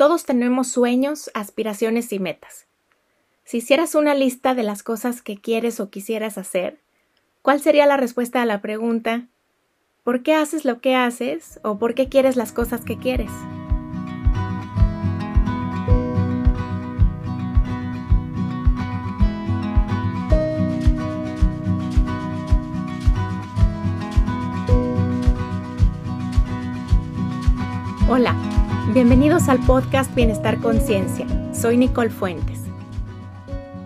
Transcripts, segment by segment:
Todos tenemos sueños, aspiraciones y metas. Si hicieras una lista de las cosas que quieres o quisieras hacer, ¿cuál sería la respuesta a la pregunta ¿por qué haces lo que haces o por qué quieres las cosas que quieres? Hola, bienvenidos al podcast Bienestar Conciencia. Soy Nicole Fuentes.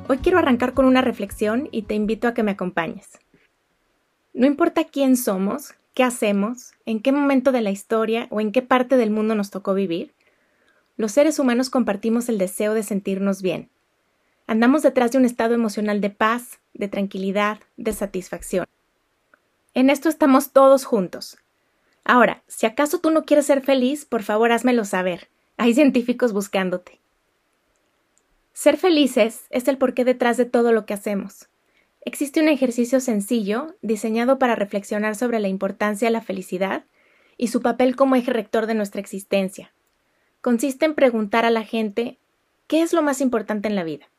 Hoy quiero arrancar con una reflexión y te invito a que me acompañes. No importa quién somos, qué hacemos, en qué momento de la historia o en qué parte del mundo nos tocó vivir, los seres humanos compartimos el deseo de sentirnos bien. Andamos detrás de un estado emocional de paz, de tranquilidad, de satisfacción. En esto estamos todos juntos, Ahora, si acaso tú no quieres ser feliz, por favor házmelo saber. Hay científicos buscándote. Ser felices es el porqué detrás de todo lo que hacemos. Existe un ejercicio sencillo diseñado para reflexionar sobre la importancia de la felicidad y su papel como eje rector de nuestra existencia. Consiste en preguntar a la gente ¿qué es lo más importante en la vida?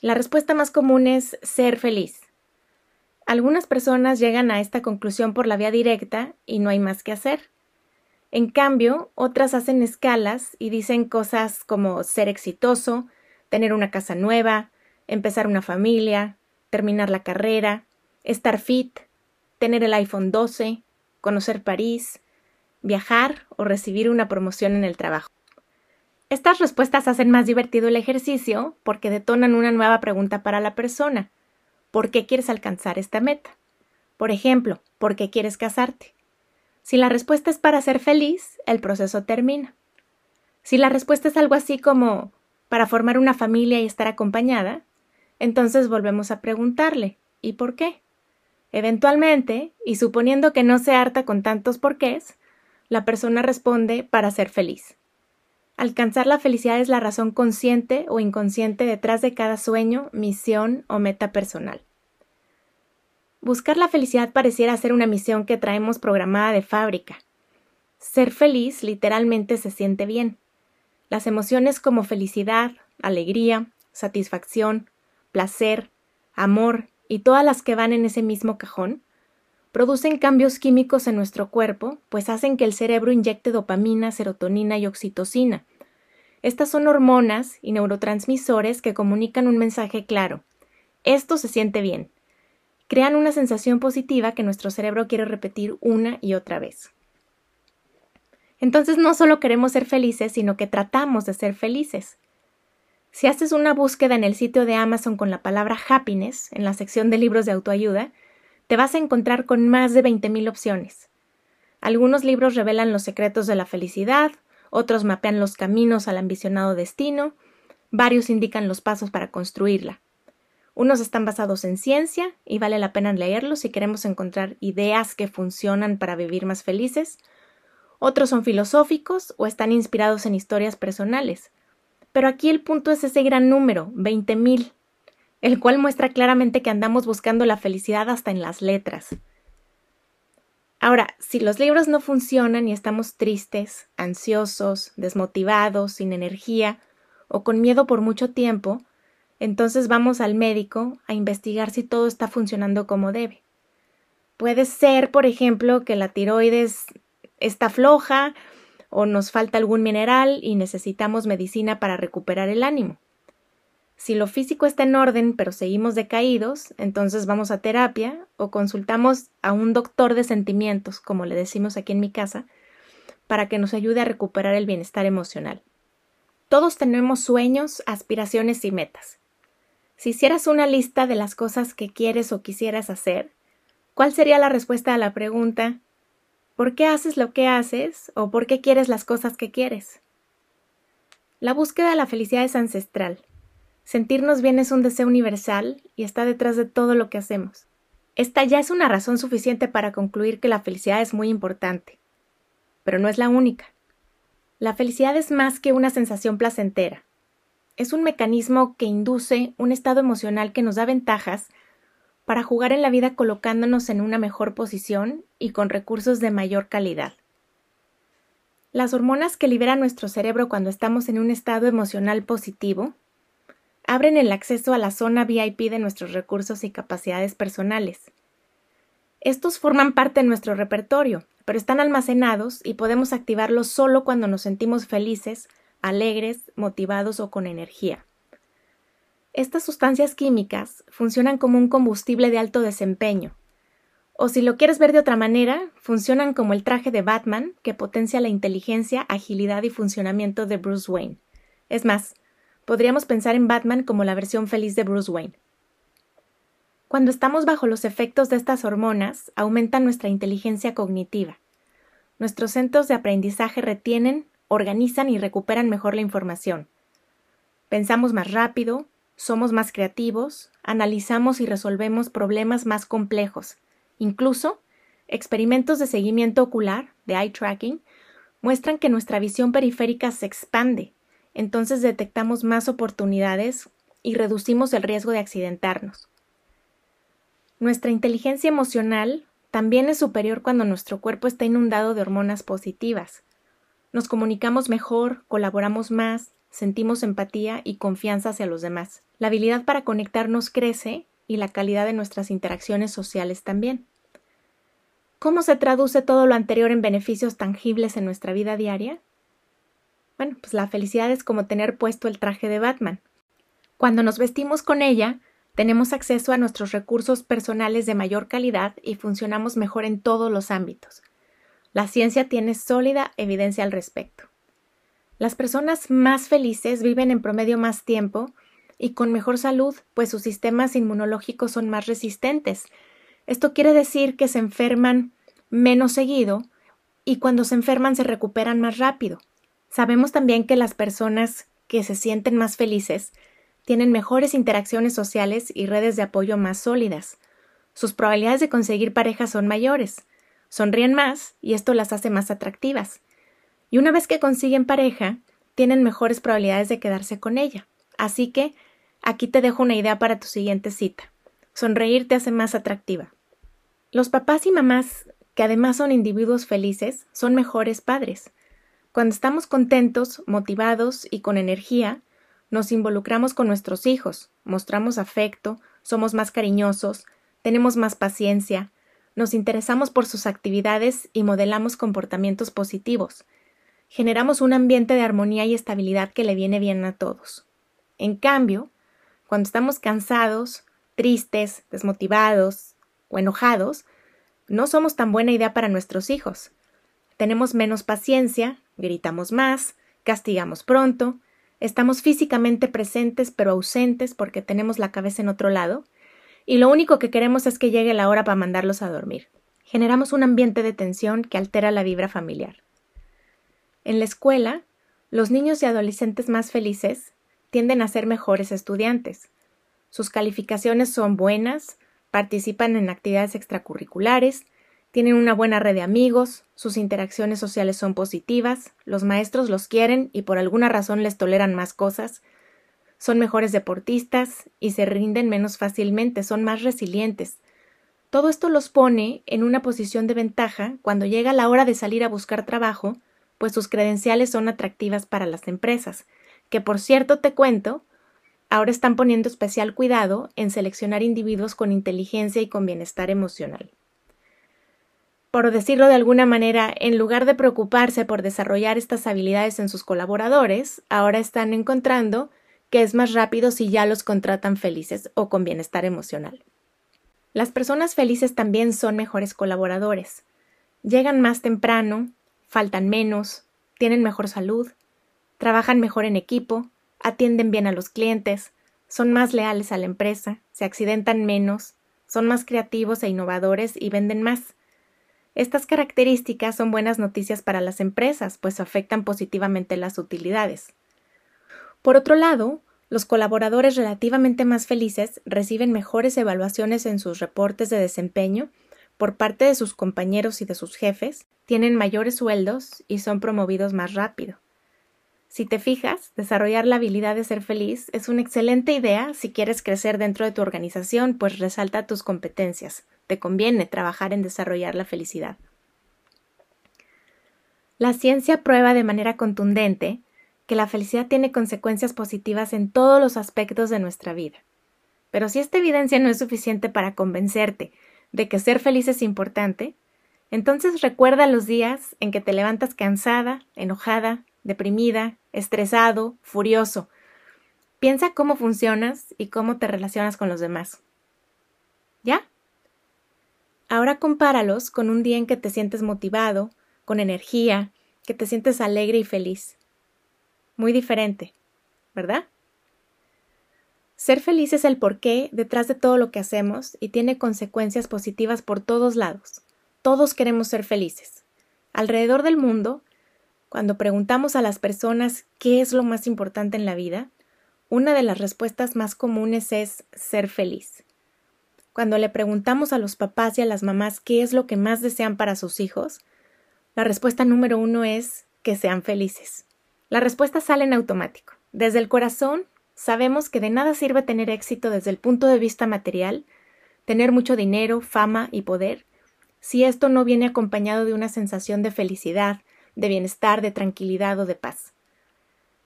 La respuesta más común es ser feliz. Algunas personas llegan a esta conclusión por la vía directa y no hay más que hacer. En cambio, otras hacen escalas y dicen cosas como ser exitoso, tener una casa nueva, empezar una familia, terminar la carrera, estar fit, tener el iPhone 12, conocer París, viajar o recibir una promoción en el trabajo. Estas respuestas hacen más divertido el ejercicio porque detonan una nueva pregunta para la persona. ¿Por qué quieres alcanzar esta meta? Por ejemplo, ¿por qué quieres casarte? Si la respuesta es para ser feliz, el proceso termina. Si la respuesta es algo así como para formar una familia y estar acompañada, entonces volvemos a preguntarle ¿y por qué? Eventualmente, y suponiendo que no se harta con tantos porqués, la persona responde para ser feliz. Alcanzar la felicidad es la razón consciente o inconsciente detrás de cada sueño, misión o meta personal. Buscar la felicidad pareciera ser una misión que traemos programada de fábrica. Ser feliz literalmente se siente bien. Las emociones como felicidad, alegría, satisfacción, placer, amor y todas las que van en ese mismo cajón producen cambios químicos en nuestro cuerpo, pues hacen que el cerebro inyecte dopamina, serotonina y oxitocina. Estas son hormonas y neurotransmisores que comunican un mensaje claro. Esto se siente bien. Crean una sensación positiva que nuestro cerebro quiere repetir una y otra vez. Entonces no solo queremos ser felices, sino que tratamos de ser felices. Si haces una búsqueda en el sitio de Amazon con la palabra happiness, en la sección de libros de autoayuda, te vas a encontrar con más de 20.000 opciones. Algunos libros revelan los secretos de la felicidad, otros mapean los caminos al ambicionado destino, varios indican los pasos para construirla. Unos están basados en ciencia y vale la pena leerlos si queremos encontrar ideas que funcionan para vivir más felices. Otros son filosóficos o están inspirados en historias personales. Pero aquí el punto es ese gran número, 20.000 el cual muestra claramente que andamos buscando la felicidad hasta en las letras. Ahora, si los libros no funcionan y estamos tristes, ansiosos, desmotivados, sin energía o con miedo por mucho tiempo, entonces vamos al médico a investigar si todo está funcionando como debe. Puede ser, por ejemplo, que la tiroides está floja o nos falta algún mineral y necesitamos medicina para recuperar el ánimo. Si lo físico está en orden pero seguimos decaídos, entonces vamos a terapia o consultamos a un doctor de sentimientos, como le decimos aquí en mi casa, para que nos ayude a recuperar el bienestar emocional. Todos tenemos sueños, aspiraciones y metas. Si hicieras una lista de las cosas que quieres o quisieras hacer, ¿cuál sería la respuesta a la pregunta ¿por qué haces lo que haces o por qué quieres las cosas que quieres? La búsqueda de la felicidad es ancestral Sentirnos bien es un deseo universal y está detrás de todo lo que hacemos. Esta ya es una razón suficiente para concluir que la felicidad es muy importante. Pero no es la única. La felicidad es más que una sensación placentera. Es un mecanismo que induce un estado emocional que nos da ventajas para jugar en la vida colocándonos en una mejor posición y con recursos de mayor calidad. Las hormonas que libera nuestro cerebro cuando estamos en un estado emocional positivo abren el acceso a la zona VIP de nuestros recursos y capacidades personales. Estos forman parte de nuestro repertorio, pero están almacenados y podemos activarlos solo cuando nos sentimos felices, alegres, motivados o con energía. Estas sustancias químicas funcionan como un combustible de alto desempeño. O si lo quieres ver de otra manera, funcionan como el traje de Batman que potencia la inteligencia, agilidad y funcionamiento de Bruce Wayne. Es más, podríamos pensar en Batman como la versión feliz de Bruce Wayne. Cuando estamos bajo los efectos de estas hormonas, aumenta nuestra inteligencia cognitiva. Nuestros centros de aprendizaje retienen, organizan y recuperan mejor la información. Pensamos más rápido, somos más creativos, analizamos y resolvemos problemas más complejos. Incluso, experimentos de seguimiento ocular, de eye tracking, muestran que nuestra visión periférica se expande, entonces detectamos más oportunidades y reducimos el riesgo de accidentarnos. Nuestra inteligencia emocional también es superior cuando nuestro cuerpo está inundado de hormonas positivas. Nos comunicamos mejor, colaboramos más, sentimos empatía y confianza hacia los demás. La habilidad para conectarnos crece y la calidad de nuestras interacciones sociales también. ¿Cómo se traduce todo lo anterior en beneficios tangibles en nuestra vida diaria? Bueno, pues la felicidad es como tener puesto el traje de Batman. Cuando nos vestimos con ella, tenemos acceso a nuestros recursos personales de mayor calidad y funcionamos mejor en todos los ámbitos. La ciencia tiene sólida evidencia al respecto. Las personas más felices viven en promedio más tiempo y con mejor salud, pues sus sistemas inmunológicos son más resistentes. Esto quiere decir que se enferman menos seguido y cuando se enferman se recuperan más rápido. Sabemos también que las personas que se sienten más felices tienen mejores interacciones sociales y redes de apoyo más sólidas. Sus probabilidades de conseguir pareja son mayores. Sonríen más y esto las hace más atractivas y una vez que consiguen pareja, tienen mejores probabilidades de quedarse con ella. Así que aquí te dejo una idea para tu siguiente cita. Sonreír te hace más atractiva. Los papás y mamás, que además son individuos felices, son mejores padres. Cuando estamos contentos, motivados y con energía, nos involucramos con nuestros hijos, mostramos afecto, somos más cariñosos, tenemos más paciencia, nos interesamos por sus actividades y modelamos comportamientos positivos, generamos un ambiente de armonía y estabilidad que le viene bien a todos. En cambio, cuando estamos cansados, tristes, desmotivados o enojados, no somos tan buena idea para nuestros hijos. Tenemos menos paciencia, gritamos más, castigamos pronto, estamos físicamente presentes pero ausentes porque tenemos la cabeza en otro lado, y lo único que queremos es que llegue la hora para mandarlos a dormir. Generamos un ambiente de tensión que altera la vibra familiar. En la escuela, los niños y adolescentes más felices tienden a ser mejores estudiantes. Sus calificaciones son buenas, participan en actividades extracurriculares, tienen una buena red de amigos, sus interacciones sociales son positivas, los maestros los quieren y por alguna razón les toleran más cosas, son mejores deportistas y se rinden menos fácilmente, son más resilientes. Todo esto los pone en una posición de ventaja cuando llega la hora de salir a buscar trabajo pues sus credenciales son atractivas para las empresas, que por cierto te cuento, ahora están poniendo especial cuidado en seleccionar individuos con inteligencia y con bienestar emocional. Por decirlo de alguna manera, en lugar de preocuparse por desarrollar estas habilidades en sus colaboradores, ahora están encontrando que es más rápido si ya los contratan felices o con bienestar emocional. Las personas felices también son mejores colaboradores. Llegan más temprano, faltan menos, tienen mejor salud, trabajan mejor en equipo, atienden bien a los clientes, son más leales a la empresa, se accidentan menos, son más creativos e innovadores y venden más. Estas características son buenas noticias para las empresas, pues afectan positivamente las utilidades. Por otro lado, los colaboradores relativamente más felices reciben mejores evaluaciones en sus reportes de desempeño por parte de sus compañeros y de sus jefes, tienen mayores sueldos y son promovidos más rápido. Si te fijas, desarrollar la habilidad de ser feliz es una excelente idea si quieres crecer dentro de tu organización, pues resalta tus competencias. Te conviene trabajar en desarrollar la felicidad. La ciencia prueba de manera contundente que la felicidad tiene consecuencias positivas en todos los aspectos de nuestra vida. Pero si esta evidencia no es suficiente para convencerte de que ser feliz es importante, entonces recuerda los días en que te levantas cansada, enojada, deprimida, estresado, furioso. Piensa cómo funcionas y cómo te relacionas con los demás. ¿Ya? Ahora compáralos con un día en que te sientes motivado, con energía, que te sientes alegre y feliz. Muy diferente, ¿verdad? Ser feliz es el porqué detrás de todo lo que hacemos y tiene consecuencias positivas por todos lados. Todos queremos ser felices. Alrededor del mundo, cuando preguntamos a las personas qué es lo más importante en la vida, una de las respuestas más comunes es ser feliz. Cuando le preguntamos a los papás y a las mamás qué es lo que más desean para sus hijos, la respuesta número uno es que sean felices. La respuesta sale en automático. Desde el corazón sabemos que de nada sirve tener éxito desde el punto de vista material, tener mucho dinero, fama y poder, si esto no viene acompañado de una sensación de felicidad, de bienestar, de tranquilidad o de paz.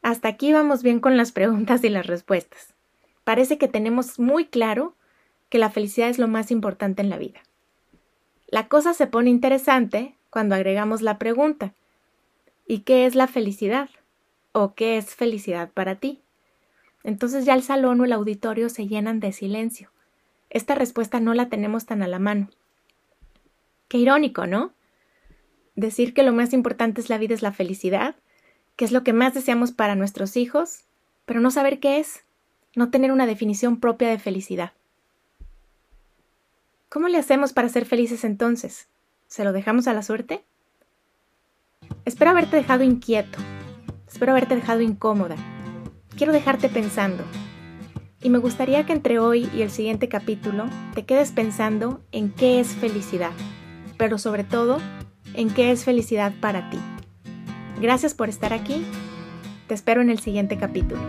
Hasta aquí vamos bien con las preguntas y las respuestas. Parece que tenemos muy claro que la felicidad es lo más importante en la vida. La cosa se pone interesante cuando agregamos la pregunta ¿y qué es la felicidad? ¿O qué es felicidad para ti? Entonces ya el salón o el auditorio se llenan de silencio. Esta respuesta no la tenemos tan a la mano. Qué irónico, ¿no? Decir que lo más importante es la vida es la felicidad, que es lo que más deseamos para nuestros hijos, pero no saber qué es, no tener una definición propia de felicidad. ¿Cómo le hacemos para ser felices entonces? ¿Se lo dejamos a la suerte? Espero haberte dejado inquieto, espero haberte dejado incómoda. Quiero dejarte pensando, y me gustaría que entre hoy y el siguiente capítulo te quedes pensando en qué es felicidad pero sobre todo en qué es felicidad para ti. Gracias por estar aquí. Te espero en el siguiente capítulo.